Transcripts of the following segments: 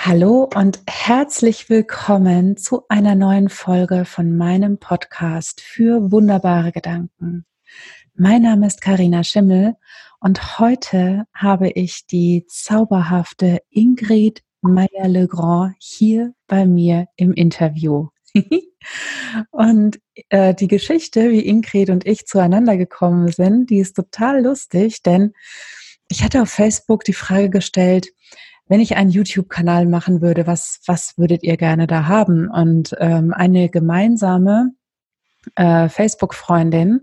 Hallo und herzlich willkommen zu einer neuen Folge von meinem Podcast für wunderbare Gedanken. Mein Name ist Karina Schimmel und heute habe ich die zauberhafte Ingrid Meyer-Legrand hier bei mir im Interview. und äh, die Geschichte, wie Ingrid und ich zueinander gekommen sind, die ist total lustig, denn ich hatte auf Facebook die Frage gestellt, wenn ich einen YouTube-Kanal machen würde, was, was würdet ihr gerne da haben? Und ähm, eine gemeinsame äh, Facebook-Freundin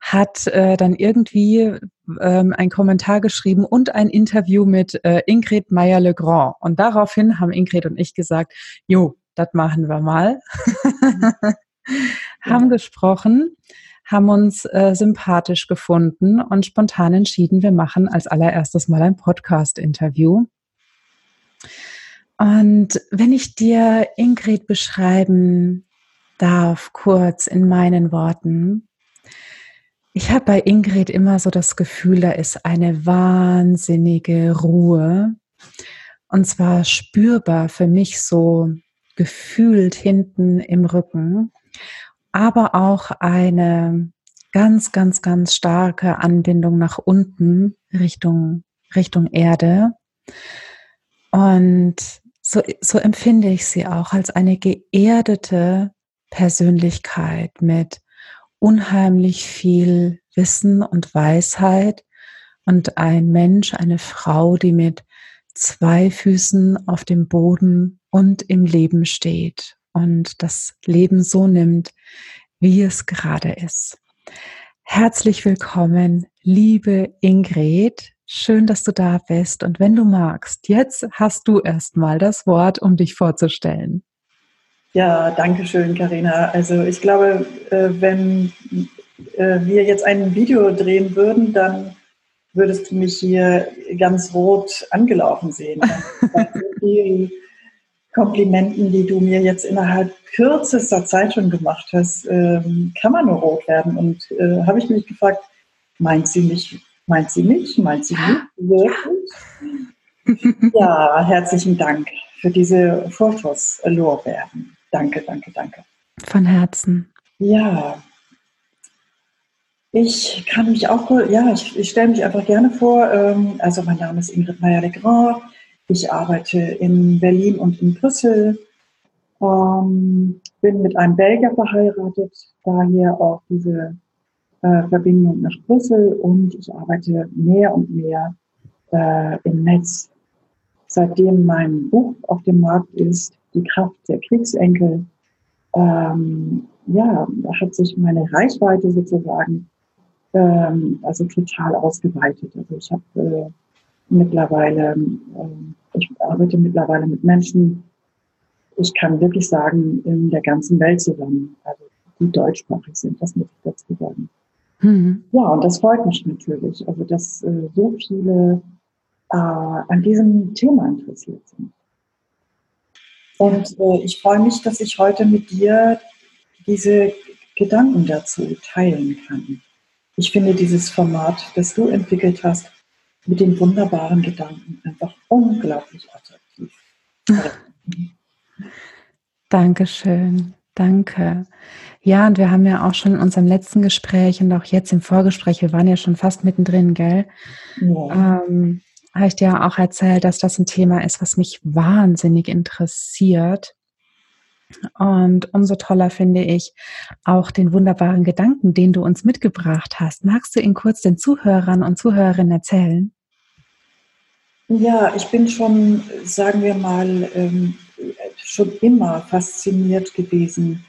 hat äh, dann irgendwie ähm, einen Kommentar geschrieben und ein Interview mit äh, Ingrid Meyer-Legrand. Und daraufhin haben Ingrid und ich gesagt, jo, das machen wir mal. haben gesprochen, haben uns äh, sympathisch gefunden und spontan entschieden, wir machen als allererstes mal ein Podcast-Interview. Und wenn ich dir Ingrid beschreiben darf, kurz in meinen Worten, ich habe bei Ingrid immer so das Gefühl, da ist eine wahnsinnige Ruhe. Und zwar spürbar für mich so gefühlt hinten im Rücken, aber auch eine ganz, ganz, ganz starke Anbindung nach unten Richtung, Richtung Erde. Und so, so empfinde ich sie auch als eine geerdete Persönlichkeit mit unheimlich viel Wissen und Weisheit und ein Mensch, eine Frau, die mit zwei Füßen auf dem Boden und im Leben steht und das Leben so nimmt, wie es gerade ist. Herzlich willkommen, liebe Ingrid. Schön, dass du da bist. Und wenn du magst, jetzt hast du erstmal das Wort, um dich vorzustellen. Ja, danke schön, Karina. Also ich glaube, äh, wenn äh, wir jetzt ein Video drehen würden, dann würdest du mich hier ganz rot angelaufen sehen. Bei vielen Komplimenten, die du mir jetzt innerhalb kürzester Zeit schon gemacht hast, ähm, kann man nur rot werden. Und äh, habe ich mich gefragt, meint sie mich Meint sie mich? Meint sie mich? Wirklich? ja, herzlichen Dank für diese Vorschusslorbeeren. Danke, danke, danke. Von Herzen. Ja. Ich kann mich auch, ja, ich, ich stelle mich einfach gerne vor. Ähm, also mein Name ist Ingrid Meyer-Legrand. Ich arbeite in Berlin und in Brüssel. Ähm, bin mit einem Belgier verheiratet, daher auch diese äh, Verbindung nach Brüssel und ich arbeite mehr und mehr äh, im Netz. Seitdem mein Buch auf dem Markt ist, Die Kraft der Kriegsenkel, ähm, ja, hat sich meine Reichweite sozusagen ähm, also total ausgeweitet. Also ich habe äh, mittlerweile, äh, ich arbeite mittlerweile mit Menschen, ich kann wirklich sagen, in der ganzen Welt zusammen, also die deutschsprachig sind, das muss ich dazu sagen. Mhm. Ja, und das freut mich natürlich, also dass äh, so viele äh, an diesem Thema interessiert sind. Und äh, ich freue mich, dass ich heute mit dir diese Gedanken dazu teilen kann. Ich finde dieses Format, das du entwickelt hast, mit den wunderbaren Gedanken einfach unglaublich attraktiv. Dankeschön. Danke. Ja, und wir haben ja auch schon in unserem letzten Gespräch und auch jetzt im Vorgespräch, wir waren ja schon fast mittendrin, gell? Ja. Ähm, habe ich dir auch erzählt, dass das ein Thema ist, was mich wahnsinnig interessiert. Und umso toller finde ich auch den wunderbaren Gedanken, den du uns mitgebracht hast. Magst du ihn kurz den Zuhörern und Zuhörerinnen erzählen? Ja, ich bin schon, sagen wir mal, ähm, schon immer fasziniert gewesen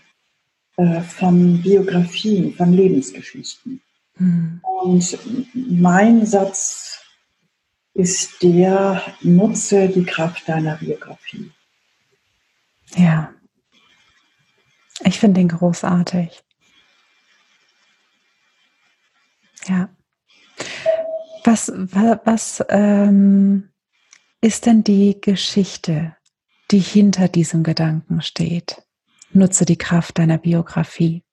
äh, von Biografien, von Lebensgeschichten. Mhm. Und mein Satz ist der, nutze die Kraft deiner Biografie. Ja, ich finde den großartig. Ja. Was, was, was ähm, ist denn die Geschichte die hinter diesem Gedanken steht. Nutze die Kraft deiner Biografie.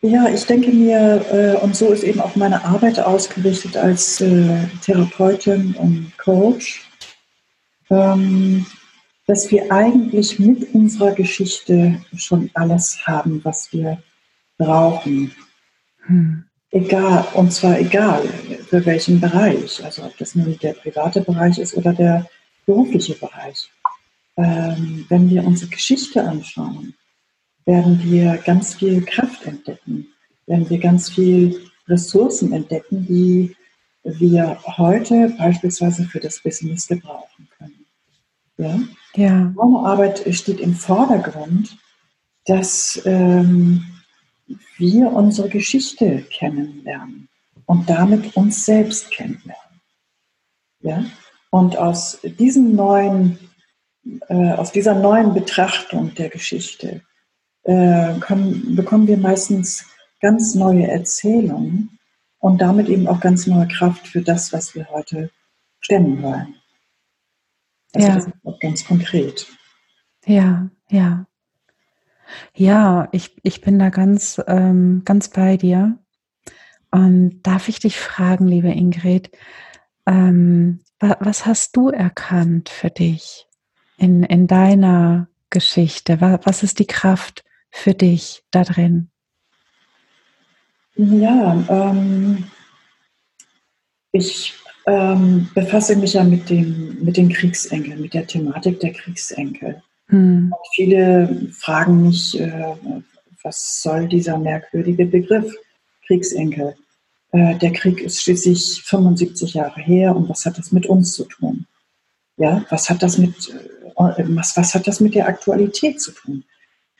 Ja, ich denke mir, äh, und so ist eben auch meine Arbeit ausgerichtet als äh, Therapeutin und Coach, ähm, dass wir eigentlich mit unserer Geschichte schon alles haben, was wir brauchen. Hm. Egal, und zwar egal für welchen Bereich, also ob das nun der private Bereich ist oder der berufliche Bereich. Ähm, wenn wir unsere Geschichte anschauen, werden wir ganz viel Kraft entdecken, werden wir ganz viel Ressourcen entdecken, die wir heute beispielsweise für das Business gebrauchen können. Ja? Ja. Arbeit steht im Vordergrund, dass ähm, wir unsere Geschichte kennenlernen und damit uns selbst kennenlernen. Ja? Und aus diesem neuen, äh, aus dieser neuen Betrachtung der Geschichte äh, können, bekommen wir meistens ganz neue Erzählungen und damit eben auch ganz neue Kraft für das, was wir heute stemmen wollen. Also ja. das ist auch ganz konkret. Ja, ja. Ja, ich, ich bin da ganz, ähm, ganz bei dir. Und darf ich dich fragen, liebe Ingrid, ähm, was hast du erkannt für dich in, in deiner Geschichte? Was ist die Kraft für dich da drin? Ja, ähm, ich ähm, befasse mich ja mit, dem, mit den Kriegsenkeln, mit der Thematik der Kriegsenkel. Hm. viele fragen mich, äh, was soll dieser merkwürdige Begriff Kriegsenkel? Äh, der Krieg ist schließlich 75 Jahre her und was hat das mit uns zu tun? Ja, was hat das mit, äh, was, was hat das mit der Aktualität zu tun?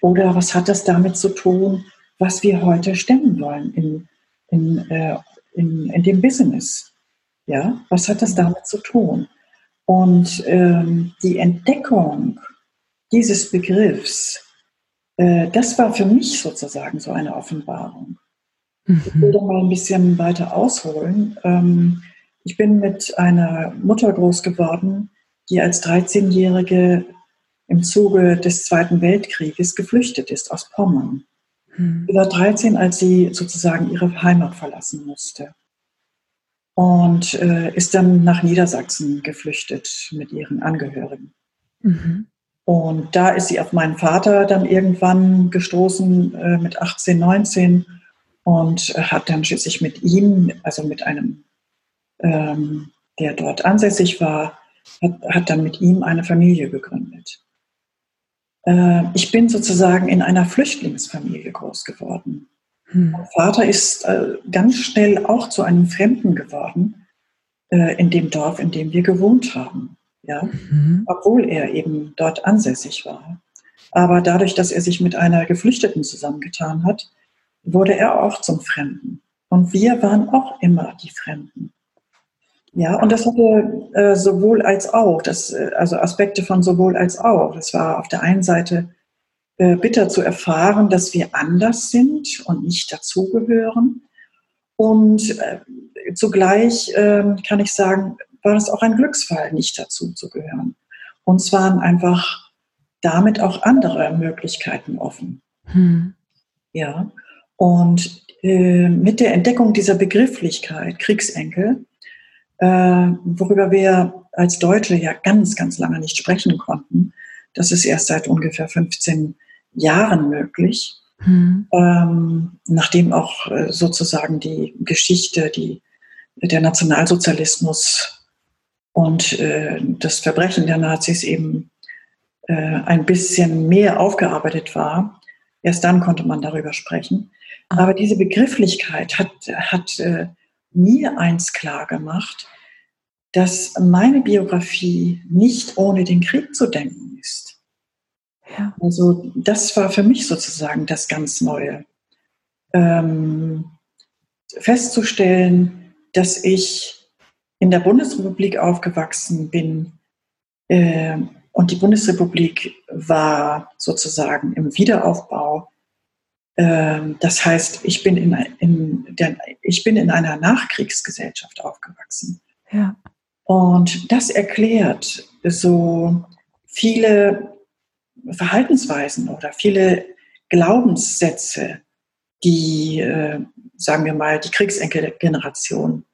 Oder was hat das damit zu tun, was wir heute stemmen wollen in, in, äh, in, in dem Business? Ja, was hat das damit zu tun? Und ähm, die Entdeckung dieses Begriffs, äh, das war für mich sozusagen so eine Offenbarung. Mhm. Ich will da mal ein bisschen weiter ausholen. Ähm, ich bin mit einer Mutter groß geworden, die als 13-Jährige im Zuge des Zweiten Weltkrieges geflüchtet ist aus Pommern. Mhm. Sie war 13, als sie sozusagen ihre Heimat verlassen musste. Und äh, ist dann nach Niedersachsen geflüchtet mit ihren Angehörigen. Mhm. Und da ist sie auf meinen Vater dann irgendwann gestoßen äh, mit 18, 19 und hat dann schließlich mit ihm, also mit einem, ähm, der dort ansässig war, hat, hat dann mit ihm eine Familie gegründet. Äh, ich bin sozusagen in einer Flüchtlingsfamilie groß geworden. Hm. Mein Vater ist äh, ganz schnell auch zu einem Fremden geworden äh, in dem Dorf, in dem wir gewohnt haben ja, mhm. obwohl er eben dort ansässig war. Aber dadurch, dass er sich mit einer Geflüchteten zusammengetan hat, wurde er auch zum Fremden. Und wir waren auch immer die Fremden. Ja, und das hatte äh, sowohl als auch, das, äh, also Aspekte von sowohl als auch. Das war auf der einen Seite äh, bitter zu erfahren, dass wir anders sind und nicht dazugehören. Und äh, zugleich ähm, kann ich sagen, war es auch ein Glücksfall, nicht dazu zu gehören. Uns waren einfach damit auch andere Möglichkeiten offen. Hm. Ja, und äh, mit der Entdeckung dieser Begrifflichkeit Kriegsenkel, äh, worüber wir als Deutsche ja ganz, ganz lange nicht sprechen konnten, das ist erst seit ungefähr 15 Jahren möglich, hm. ähm, nachdem auch äh, sozusagen die Geschichte, die, der Nationalsozialismus und äh, das Verbrechen der Nazis eben äh, ein bisschen mehr aufgearbeitet war. Erst dann konnte man darüber sprechen. Ah. Aber diese Begrifflichkeit hat, hat äh, mir eins klar gemacht, dass meine Biografie nicht ohne den Krieg zu denken ist. Ja. Also das war für mich sozusagen das ganz Neue. Ähm, festzustellen, dass ich in der Bundesrepublik aufgewachsen bin äh, und die Bundesrepublik war sozusagen im Wiederaufbau. Äh, das heißt, ich bin in, in der, ich bin in einer Nachkriegsgesellschaft aufgewachsen. Ja. Und das erklärt so viele Verhaltensweisen oder viele Glaubenssätze, die, äh, sagen wir mal, die Kriegsenkelgeneration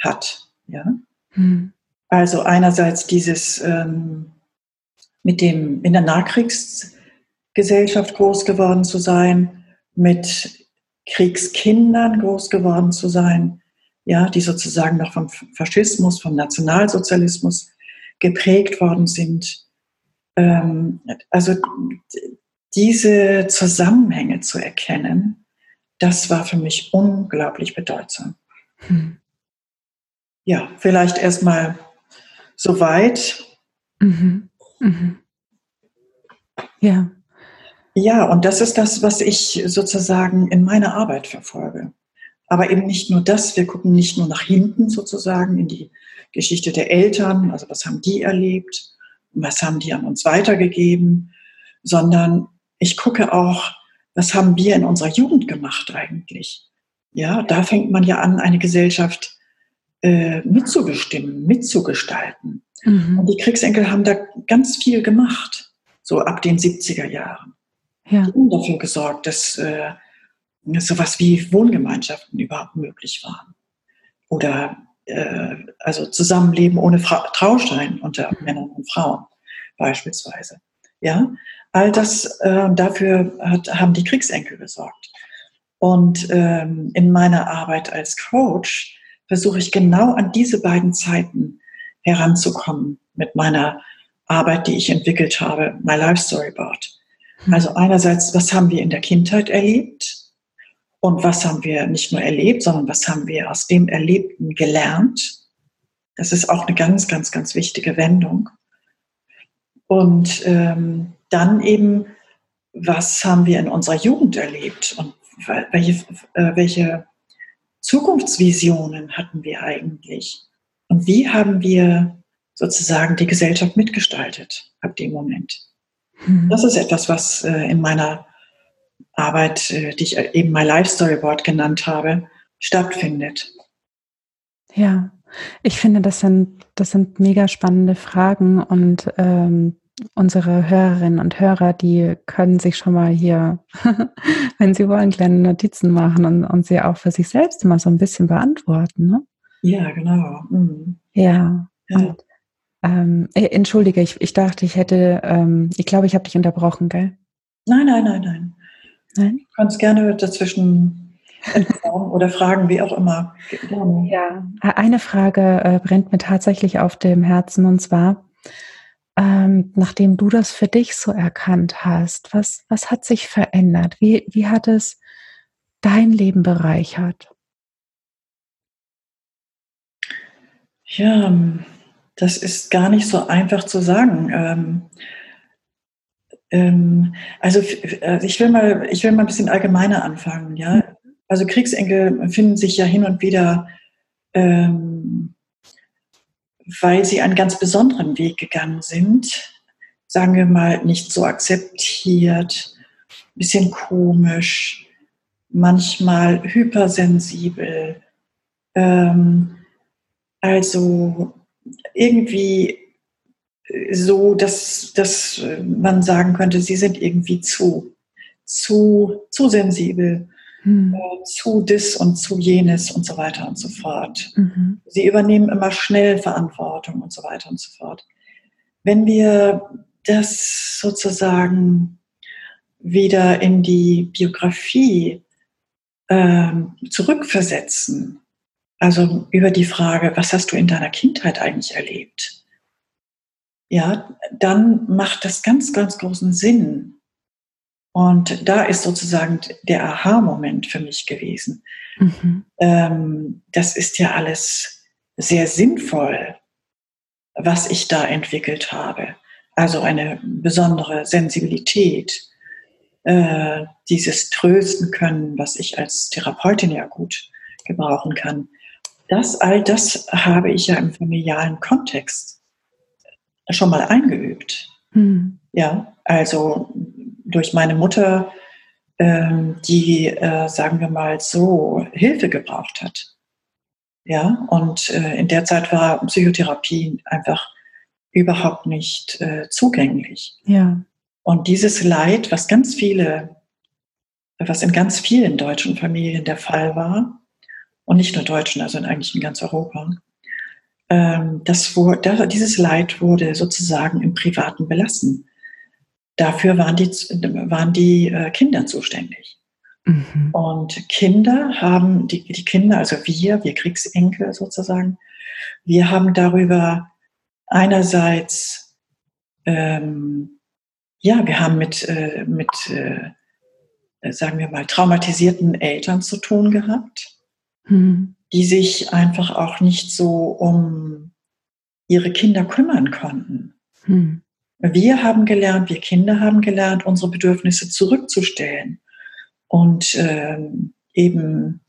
hat. Ja? Hm. Also einerseits dieses ähm, mit dem in der Nachkriegsgesellschaft groß geworden zu sein, mit Kriegskindern groß geworden zu sein, ja, die sozusagen noch vom Faschismus, vom Nationalsozialismus geprägt worden sind. Ähm, also diese Zusammenhänge zu erkennen, das war für mich unglaublich bedeutsam. Hm. Ja, vielleicht erstmal soweit. Mhm. Mhm. Ja. Ja, und das ist das, was ich sozusagen in meiner Arbeit verfolge. Aber eben nicht nur das, wir gucken nicht nur nach hinten sozusagen in die Geschichte der Eltern, also was haben die erlebt, was haben die an uns weitergegeben, sondern ich gucke auch, was haben wir in unserer Jugend gemacht eigentlich. Ja, da fängt man ja an, eine Gesellschaft äh, mitzubestimmen, mitzugestalten. Mhm. Und die Kriegsenkel haben da ganz viel gemacht, so ab den 70er Jahren. Ja. Dafür gesorgt, dass äh, sowas wie Wohngemeinschaften überhaupt möglich waren. Oder äh, also Zusammenleben ohne Fra Trauschein unter. Männern und Frauen beispielsweise. Ja, all das äh, dafür hat, haben die Kriegsenkel gesorgt. Und ähm, in meiner Arbeit als Coach versuche ich genau an diese beiden Zeiten heranzukommen mit meiner Arbeit, die ich entwickelt habe, My Life Storyboard. Hm. Also einerseits, was haben wir in der Kindheit erlebt und was haben wir nicht nur erlebt, sondern was haben wir aus dem Erlebten gelernt. Das ist auch eine ganz, ganz, ganz wichtige Wendung. Und ähm, dann eben, was haben wir in unserer Jugend erlebt und welche, äh, welche Zukunftsvisionen hatten wir eigentlich? Und wie haben wir sozusagen die Gesellschaft mitgestaltet ab dem Moment? Mhm. Das ist etwas, was äh, in meiner Arbeit, äh, die ich eben My Life Storyboard genannt habe, stattfindet. Ja, ich finde, das sind, das sind mega spannende Fragen und ähm, unsere Hörerinnen und Hörer, die können sich schon mal hier, wenn sie wollen, kleine Notizen machen und, und sie auch für sich selbst immer so ein bisschen beantworten. Ne? Ja, genau. Mhm. Ja. ja. Und, ähm, äh, entschuldige, ich, ich dachte, ich hätte, ähm, ich glaube, ich habe dich unterbrochen, gell? Nein, nein, nein, nein. Nein? Du kannst gerne dazwischen oder fragen, wie auch immer. Gerne. Ja, eine Frage äh, brennt mir tatsächlich auf dem Herzen und zwar, ähm, nachdem du das für dich so erkannt hast, was, was hat sich verändert? Wie, wie hat es dein Leben bereichert? Ja, das ist gar nicht so einfach zu sagen. Ähm, ähm, also äh, ich will mal, ich will mal ein bisschen allgemeiner anfangen. Ja, also Kriegsenkel finden sich ja hin und wieder, ähm, weil sie einen ganz besonderen Weg gegangen sind. Sagen wir mal nicht so akzeptiert, ein bisschen komisch, manchmal hypersensibel. Ähm, also irgendwie so, dass, dass man sagen könnte, sie sind irgendwie zu, zu, zu sensibel, hm. äh, zu dis und zu jenes und so weiter und so fort. Mhm. Sie übernehmen immer schnell Verantwortung und so weiter und so fort. Wenn wir das sozusagen wieder in die Biografie äh, zurückversetzen, also über die Frage, was hast du in deiner Kindheit eigentlich erlebt? Ja, dann macht das ganz, ganz großen Sinn. Und da ist sozusagen der Aha-Moment für mich gewesen. Mhm. Ähm, das ist ja alles sehr sinnvoll, was ich da entwickelt habe. Also eine besondere Sensibilität, äh, dieses Trösten können, was ich als Therapeutin ja gut gebrauchen kann das, all das habe ich ja im familialen Kontext schon mal eingeübt. Mhm. Ja, also durch meine Mutter, ähm, die, äh, sagen wir mal so, Hilfe gebraucht hat. Ja, und äh, in der Zeit war Psychotherapie einfach überhaupt nicht äh, zugänglich. Ja. Und dieses Leid, was ganz viele, was in ganz vielen deutschen Familien der Fall war, und nicht nur Deutschen, also eigentlich in ganz Europa, ähm, das, wurde, dieses Leid wurde sozusagen im Privaten belassen. Dafür waren die, waren die äh, Kinder zuständig. Mhm. Und Kinder haben, die, die Kinder, also wir, wir Kriegsenkel sozusagen, wir haben darüber einerseits, ähm, ja, wir haben mit, äh, mit äh, sagen wir mal, traumatisierten Eltern zu tun gehabt, mhm. die sich einfach auch nicht so um ihre Kinder kümmern konnten. Mhm. Wir haben gelernt, wir Kinder haben gelernt, unsere Bedürfnisse zurückzustellen und ähm, eben,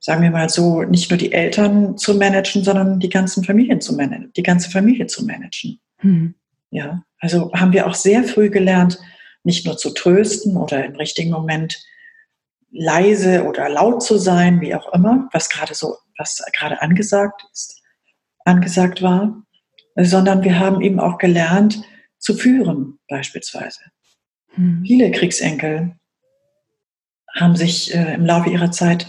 sagen wir mal so, nicht nur die Eltern zu managen, sondern die ganzen Familien zu managen, die ganze Familie zu managen. Mhm. Ja, also haben wir auch sehr früh gelernt, nicht nur zu trösten oder im richtigen Moment leise oder laut zu sein, wie auch immer, was gerade so, was gerade angesagt ist, angesagt war, sondern wir haben eben auch gelernt zu führen, beispielsweise. Hm. Viele Kriegsenkel haben sich äh, im Laufe ihrer Zeit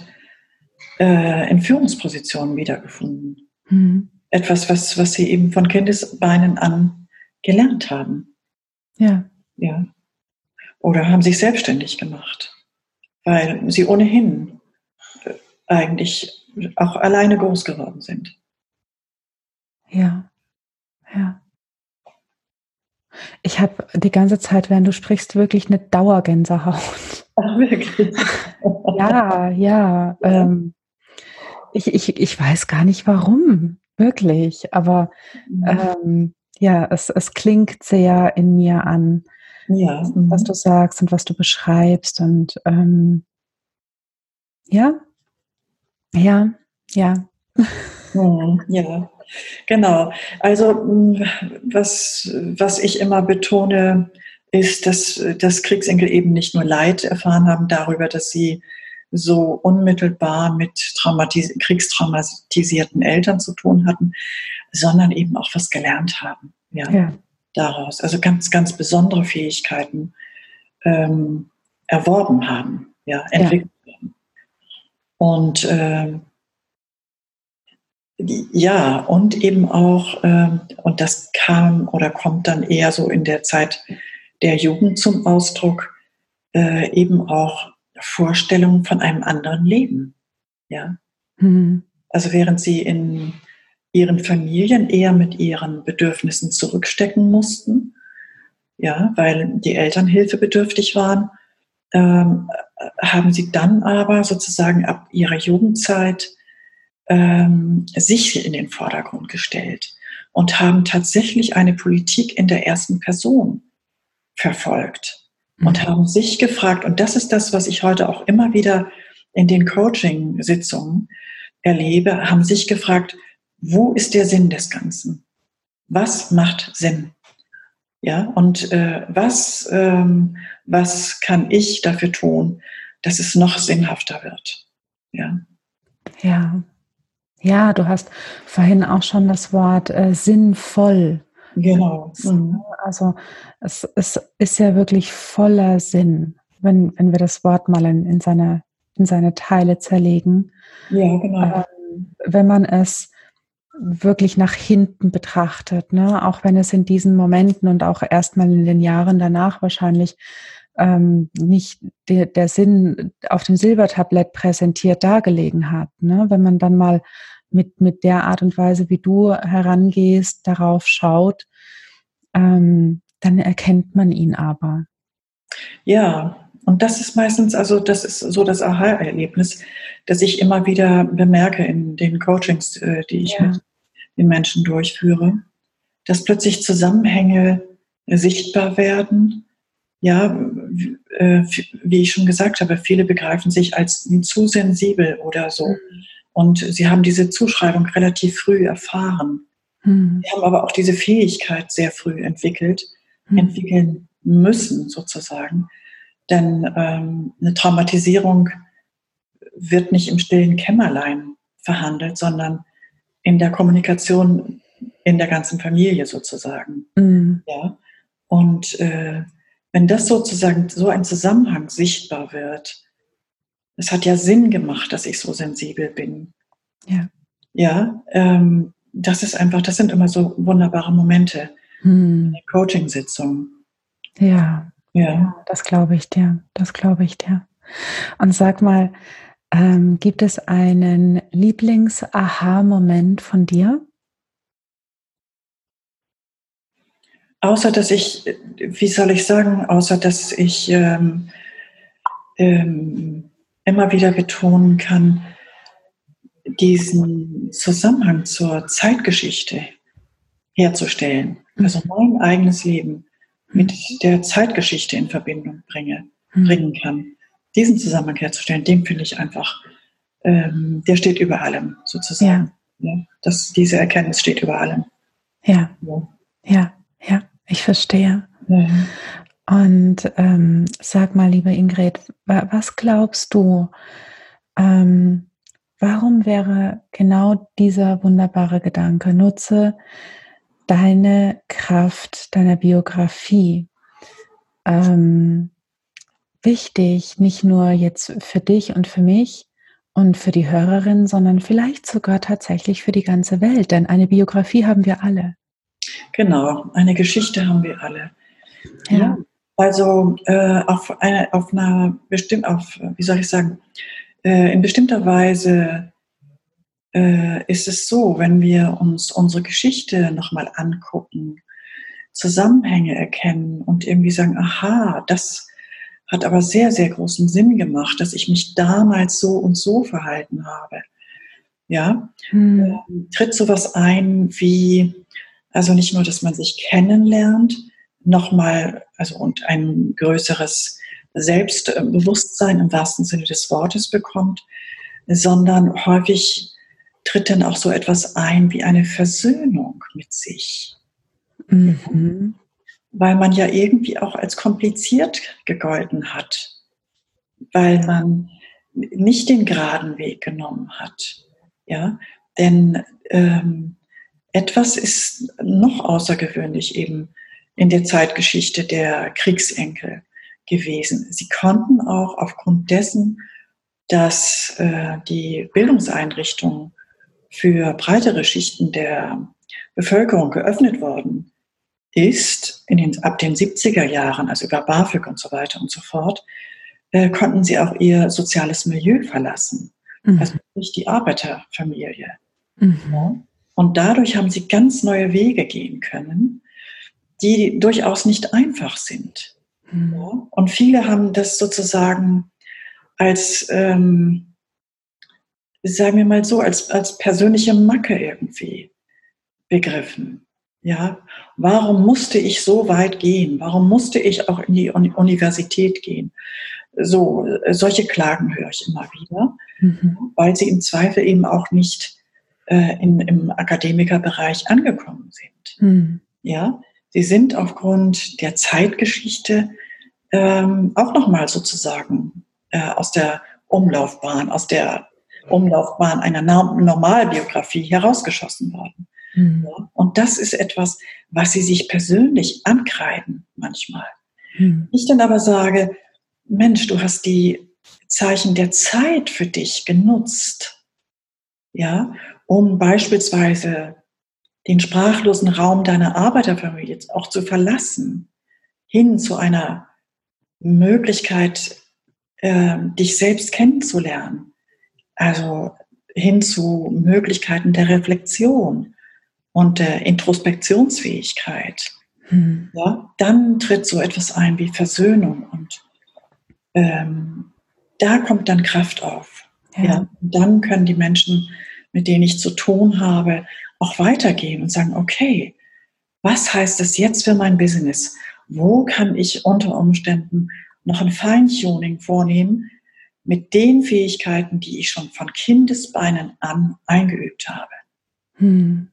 äh, in Führungspositionen wiedergefunden. Hm. Etwas, was, was sie eben von Kindesbeinen an gelernt haben. Ja. Ja oder haben sich selbstständig gemacht, weil sie ohnehin äh, eigentlich auch alleine groß geworden sind. Ja, ja. Ich habe die ganze Zeit, während du sprichst, wirklich eine Dauergänsehaut. Ach, wirklich? ja, ja. Ähm, ich, ich, ich weiß gar nicht warum, wirklich. Aber mhm. ähm, ja, es, es klingt sehr in mir an ja. was mhm. du sagst und was du beschreibst. Und ähm, ja, ja, ja. Mhm, ja, genau. Also mm, was, was ich immer betone, ist, dass, dass Kriegsenkel eben nicht nur Leid erfahren haben darüber, dass sie so unmittelbar mit traumatis kriegstraumatisierten Eltern zu tun hatten, sondern eben auch was gelernt haben. Ja. ja daraus, also ganz, ganz besondere Fähigkeiten ähm, erworben haben, ja, entwickelt ja. haben. Und ähm, ja, und eben auch, ähm, und das kam oder kommt dann eher so in der Zeit der Jugend zum Ausdruck, äh, eben auch Vorstellungen von einem anderen Leben. Ja. Mhm. Also während sie in ihren Familien eher mit ihren Bedürfnissen zurückstecken mussten, ja, weil die Eltern hilfebedürftig waren, ähm, haben sie dann aber sozusagen ab ihrer Jugendzeit ähm, sich in den Vordergrund gestellt und haben tatsächlich eine Politik in der ersten Person verfolgt und mhm. haben sich gefragt, und das ist das, was ich heute auch immer wieder in den Coaching-Sitzungen erlebe, haben sich gefragt, wo ist der Sinn des Ganzen? Was macht Sinn? Ja, und äh, was, ähm, was kann ich dafür tun, dass es noch sinnhafter wird? Ja. Ja. Ja, du hast vorhin auch schon das Wort äh, sinnvoll. Genau. Mhm. Also es, es, ist ja wirklich voller Sinn, wenn, wenn wir das Wort mal in, in, seine, in seine Teile zerlegen. Ja, genau. Ähm, wenn man es wirklich nach hinten betrachtet, ne? auch wenn es in diesen Momenten und auch erstmal in den Jahren danach wahrscheinlich ähm, nicht de, der Sinn auf dem Silbertablett präsentiert dargelegen hat. Ne? Wenn man dann mal mit, mit der Art und Weise, wie du herangehst, darauf schaut, ähm, dann erkennt man ihn aber. Ja, und das ist meistens, also das ist so das Aha-Erlebnis, das ich immer wieder bemerke in den Coachings, äh, die ich ja. mit den Menschen durchführe, dass plötzlich Zusammenhänge sichtbar werden. Ja, äh, wie ich schon gesagt habe, viele begreifen sich als zu sensibel oder so. Mhm. Und sie haben diese Zuschreibung relativ früh erfahren. Mhm. Sie haben aber auch diese Fähigkeit sehr früh entwickelt, mhm. entwickeln müssen sozusagen. Denn ähm, eine Traumatisierung wird nicht im stillen Kämmerlein verhandelt, sondern in der Kommunikation in der ganzen Familie sozusagen. Mhm. Ja? Und äh, wenn das sozusagen so ein Zusammenhang sichtbar wird, es hat ja Sinn gemacht, dass ich so sensibel bin. Ja. Ja, ähm, das ist einfach, das sind immer so wunderbare Momente hm. in der Coaching-Sitzung. Ja, ja, das glaube ich dir. Das glaube ich dir. Und sag mal, ähm, gibt es einen Lieblings-Aha-Moment von dir? Außer dass ich, wie soll ich sagen, außer dass ich ähm, ähm, immer wieder betonen kann, diesen Zusammenhang zur Zeitgeschichte herzustellen. Also mhm. mein eigenes Leben mit der Zeitgeschichte in Verbindung bringe, mhm. bringen kann. Diesen Zusammenhang herzustellen, den finde ich einfach, ähm, der steht über allem sozusagen. Ja. ja. das, diese Erkenntnis steht über allem. Ja, ja, ja, ja ich verstehe. Ja. Und ähm, sag mal, liebe Ingrid, was glaubst du, ähm, warum wäre genau dieser wunderbare Gedanke, nutze deine Kraft deiner Biografie ähm, wichtig, nicht nur jetzt für dich und für mich und für die Hörerin, sondern vielleicht sogar tatsächlich für die ganze Welt, denn eine Biografie haben wir alle. Genau, eine Geschichte haben wir alle. Ja. ja also äh, auf, eine, auf einer bestimmt, auf, wie soll ich sagen, äh, in bestimmter Weise ist es so, wenn wir uns unsere Geschichte nochmal angucken, Zusammenhänge erkennen und irgendwie sagen, aha, das hat aber sehr, sehr großen Sinn gemacht, dass ich mich damals so und so verhalten habe. Ja, hm. äh, tritt sowas ein wie, also nicht nur, dass man sich kennenlernt, nochmal, also und ein größeres Selbstbewusstsein im wahrsten Sinne des Wortes bekommt, sondern häufig tritt dann auch so etwas ein wie eine Versöhnung mit sich. Mhm. Weil man ja irgendwie auch als kompliziert gegolten hat, weil man nicht den geraden Weg genommen hat. Ja, denn ähm, etwas ist noch außergewöhnlich eben in der Zeitgeschichte der Kriegsenkel gewesen. Sie konnten auch aufgrund dessen, dass äh, die Bildungseinrichtungen für breitere Schichten der Bevölkerung geöffnet worden ist, in den, ab den 70er Jahren, also über BAföG und so weiter und so fort, äh, konnten sie auch ihr soziales Milieu verlassen. Mhm. Also nicht die Arbeiterfamilie. Mhm. Und dadurch haben sie ganz neue Wege gehen können, die durchaus nicht einfach sind. Mhm. Und viele haben das sozusagen als ähm, sagen wir mal so, als, als persönliche Macke irgendwie begriffen. Ja, warum musste ich so weit gehen? Warum musste ich auch in die Universität gehen? So, solche Klagen höre ich immer wieder, mhm. weil sie im Zweifel eben auch nicht äh, in, im Akademikerbereich angekommen sind. Mhm. Ja, sie sind aufgrund der Zeitgeschichte ähm, auch nochmal sozusagen äh, aus der Umlaufbahn, aus der Umlaufbahn einer Normalbiografie herausgeschossen worden. Mhm. Und das ist etwas, was sie sich persönlich ankreiden manchmal. Mhm. Ich dann aber sage, Mensch, du hast die Zeichen der Zeit für dich genutzt, ja, um beispielsweise den sprachlosen Raum deiner Arbeiterfamilie auch zu verlassen, hin zu einer Möglichkeit, äh, dich selbst kennenzulernen, also hin zu Möglichkeiten der Reflexion und der Introspektionsfähigkeit. Hm. Ja, dann tritt so etwas ein wie Versöhnung und ähm, da kommt dann Kraft auf. Ja. ja. dann können die Menschen, mit denen ich zu tun habe, auch weitergehen und sagen, okay, was heißt das jetzt für mein Business? Wo kann ich unter Umständen noch ein Feintuning vornehmen, mit den Fähigkeiten, die ich schon von Kindesbeinen an eingeübt habe. Hm.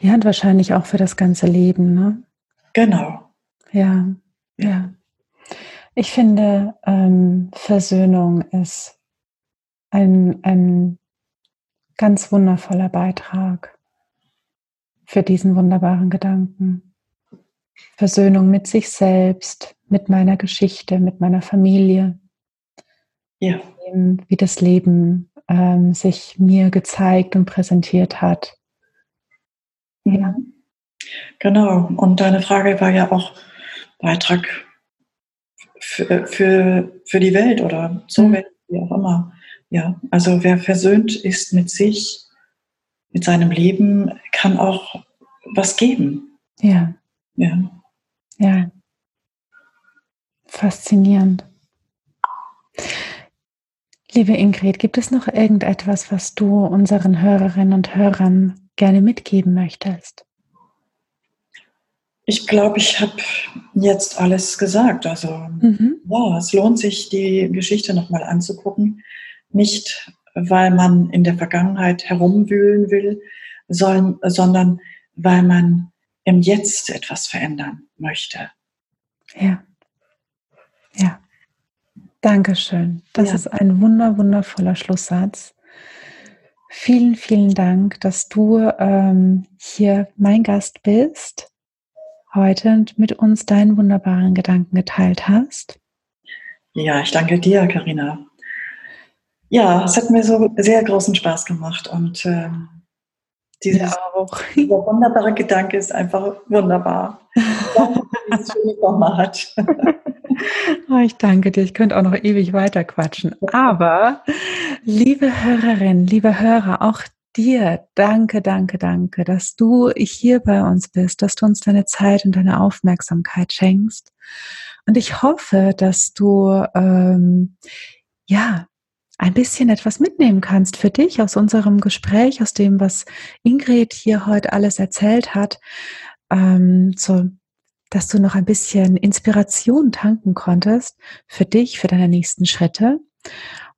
Ja, und wahrscheinlich auch für das ganze Leben, ne? Genau. Ja, ja. Ich finde, ähm, Versöhnung ist ein, ein ganz wundervoller Beitrag für diesen wunderbaren Gedanken. Versöhnung mit sich selbst, mit meiner Geschichte, mit meiner Familie, ja. wie das Leben ähm, sich mir gezeigt und präsentiert hat. Ja. Genau. Und deine Frage war ja auch Beitrag für, für, für die Welt oder so, mhm. wie auch immer. Ja, also wer versöhnt ist mit sich, mit seinem Leben, kann auch was geben. Ja. Ja. Ja. Faszinierend. Liebe Ingrid, gibt es noch irgendetwas, was du unseren Hörerinnen und Hörern gerne mitgeben möchtest? Ich glaube, ich habe jetzt alles gesagt. Also mhm. ja, es lohnt sich, die Geschichte nochmal anzugucken. Nicht, weil man in der Vergangenheit herumwühlen will, sondern weil man im Jetzt etwas verändern möchte. Ja. Ja. Dankeschön. Das ja. ist ein wunder, wundervoller Schlusssatz. Vielen, vielen Dank, dass du ähm, hier mein Gast bist heute und mit uns deinen wunderbaren Gedanken geteilt hast. Ja, ich danke dir, Karina. Ja, es hat mir so sehr großen Spaß gemacht und äh, dieses, auch. dieser wunderbare Gedanke ist einfach wunderbar. Danke, dass es schönes Format. Oh, ich danke dir. Ich könnte auch noch ewig weiter quatschen. Aber, liebe Hörerinnen, liebe Hörer, auch dir danke, danke, danke, dass du hier bei uns bist, dass du uns deine Zeit und deine Aufmerksamkeit schenkst. Und ich hoffe, dass du ähm, ja ein bisschen etwas mitnehmen kannst für dich aus unserem Gespräch, aus dem, was Ingrid hier heute alles erzählt hat, ähm, so, dass du noch ein bisschen Inspiration tanken konntest für dich, für deine nächsten Schritte.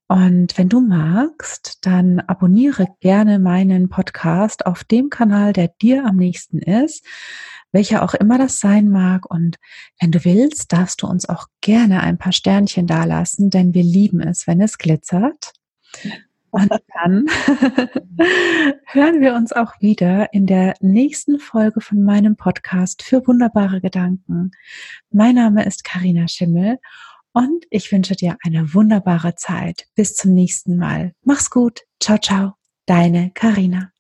Und wenn du magst, dann abonniere gerne meinen Podcast auf dem Kanal, der dir am nächsten ist, welcher auch immer das sein mag. Und wenn du willst, darfst du uns auch gerne ein paar Sternchen dalassen, denn wir lieben es, wenn es glitzert. Und dann hören wir uns auch wieder in der nächsten Folge von meinem Podcast für wunderbare Gedanken. Mein Name ist Karina Schimmel und ich wünsche dir eine wunderbare Zeit. Bis zum nächsten Mal. Mach's gut. Ciao, ciao. Deine Karina.